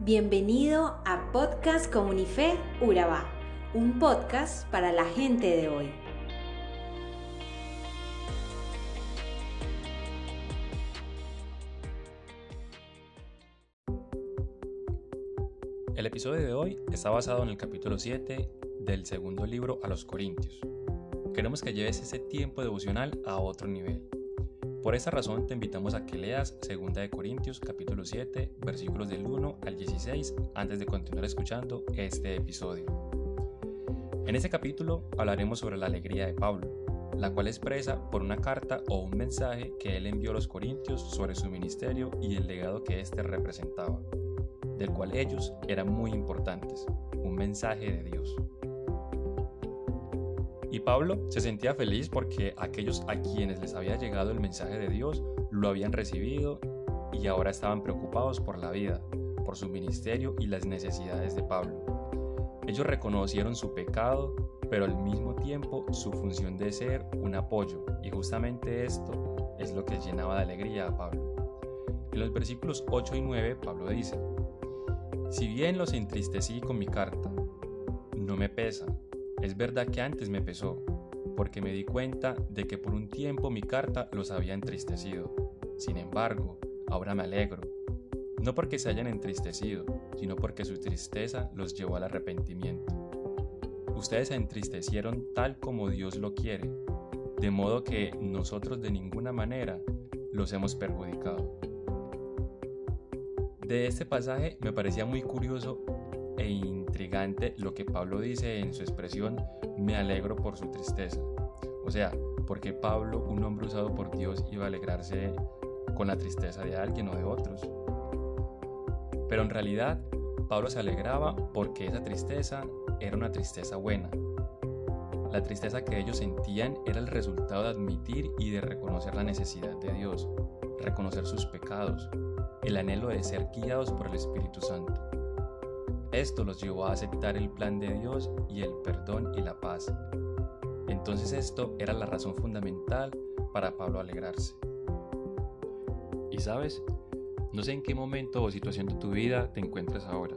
Bienvenido a Podcast Comunife Urabá, un podcast para la gente de hoy. El episodio de hoy está basado en el capítulo 7 del segundo libro a los Corintios. Queremos que lleves ese tiempo devocional a otro nivel. Por esa razón te invitamos a que leas 2 de Corintios capítulo 7 versículos del 1 al 16 antes de continuar escuchando este episodio. En este capítulo hablaremos sobre la alegría de Pablo, la cual expresa por una carta o un mensaje que él envió a los corintios sobre su ministerio y el legado que éste representaba, del cual ellos eran muy importantes, un mensaje de Dios. Y Pablo se sentía feliz porque aquellos a quienes les había llegado el mensaje de Dios lo habían recibido y ahora estaban preocupados por la vida, por su ministerio y las necesidades de Pablo. Ellos reconocieron su pecado, pero al mismo tiempo su función de ser un apoyo, y justamente esto es lo que llenaba de alegría a Pablo. En los versículos 8 y 9 Pablo dice, Si bien los entristecí con mi carta, no me pesa, es verdad que antes me pesó, porque me di cuenta de que por un tiempo mi carta los había entristecido. Sin embargo, ahora me alegro, no porque se hayan entristecido, sino porque su tristeza los llevó al arrepentimiento. Ustedes se entristecieron tal como Dios lo quiere, de modo que nosotros de ninguna manera los hemos perjudicado. De este pasaje me parecía muy curioso e intrigante lo que Pablo dice en su expresión me alegro por su tristeza. O sea, porque Pablo, un hombre usado por Dios, iba a alegrarse con la tristeza de alguien o de otros. Pero en realidad, Pablo se alegraba porque esa tristeza era una tristeza buena. La tristeza que ellos sentían era el resultado de admitir y de reconocer la necesidad de Dios, reconocer sus pecados, el anhelo de ser guiados por el Espíritu Santo. Esto los llevó a aceptar el plan de Dios y el perdón y la paz. Entonces esto era la razón fundamental para Pablo alegrarse. Y sabes, no sé en qué momento o situación de tu vida te encuentres ahora,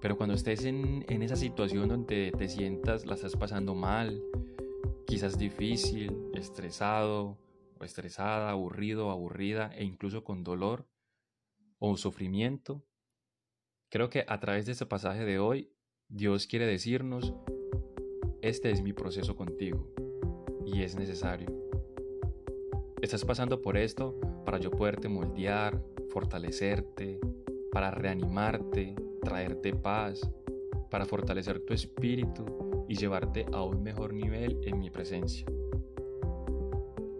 pero cuando estés en, en esa situación donde te sientas, la estás pasando mal, quizás difícil, estresado o estresada, aburrido, aburrida e incluso con dolor o sufrimiento, Creo que a través de este pasaje de hoy, Dios quiere decirnos, este es mi proceso contigo y es necesario. Estás pasando por esto para yo poderte moldear, fortalecerte, para reanimarte, traerte paz, para fortalecer tu espíritu y llevarte a un mejor nivel en mi presencia.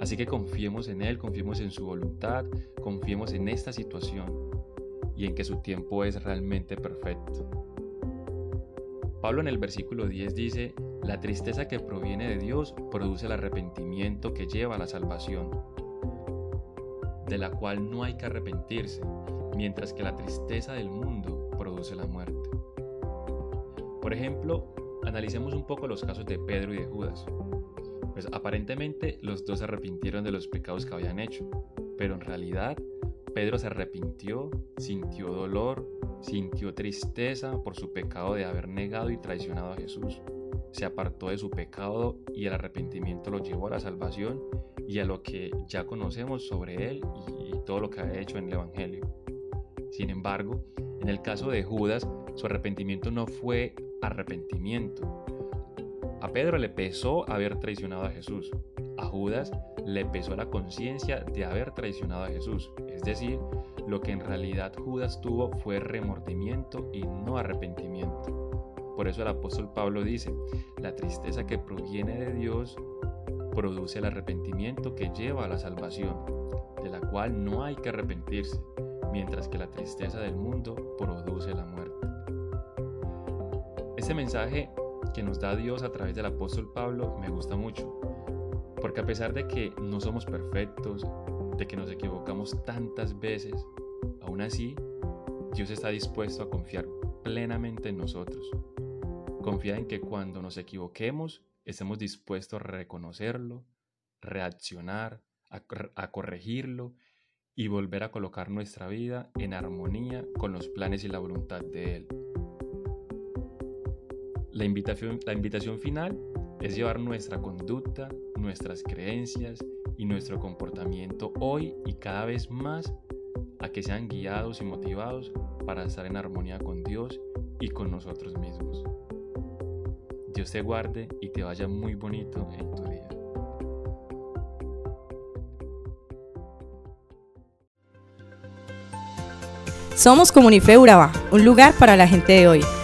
Así que confiemos en Él, confiemos en su voluntad, confiemos en esta situación y en que su tiempo es realmente perfecto. Pablo en el versículo 10 dice, la tristeza que proviene de Dios produce el arrepentimiento que lleva a la salvación, de la cual no hay que arrepentirse, mientras que la tristeza del mundo produce la muerte. Por ejemplo, analicemos un poco los casos de Pedro y de Judas. Pues aparentemente los dos se arrepintieron de los pecados que habían hecho, pero en realidad Pedro se arrepintió, sintió dolor, sintió tristeza por su pecado de haber negado y traicionado a Jesús. Se apartó de su pecado y el arrepentimiento lo llevó a la salvación y a lo que ya conocemos sobre él y todo lo que ha hecho en el Evangelio. Sin embargo, en el caso de Judas, su arrepentimiento no fue arrepentimiento. A Pedro le pesó haber traicionado a Jesús. Judas le pesó la conciencia de haber traicionado a Jesús. Es decir, lo que en realidad Judas tuvo fue remordimiento y no arrepentimiento. Por eso el apóstol Pablo dice, la tristeza que proviene de Dios produce el arrepentimiento que lleva a la salvación, de la cual no hay que arrepentirse, mientras que la tristeza del mundo produce la muerte. Este mensaje que nos da Dios a través del apóstol Pablo me gusta mucho, porque a pesar de que no somos perfectos, de que nos equivocamos tantas veces, aún así, Dios está dispuesto a confiar plenamente en nosotros. Confía en que cuando nos equivoquemos, estemos dispuestos a reconocerlo, reaccionar, a, corregirlo y volver a colocar nuestra vida en armonía con los planes y la voluntad de Él. La invitación, la invitación final es llevar nuestra conducta, nuestras creencias y nuestro comportamiento hoy y cada vez más a que sean guiados y motivados para estar en armonía con Dios y con nosotros mismos. Dios te guarde y te vaya muy bonito en tu día. Somos Comunife Urabá, un lugar para la gente de hoy.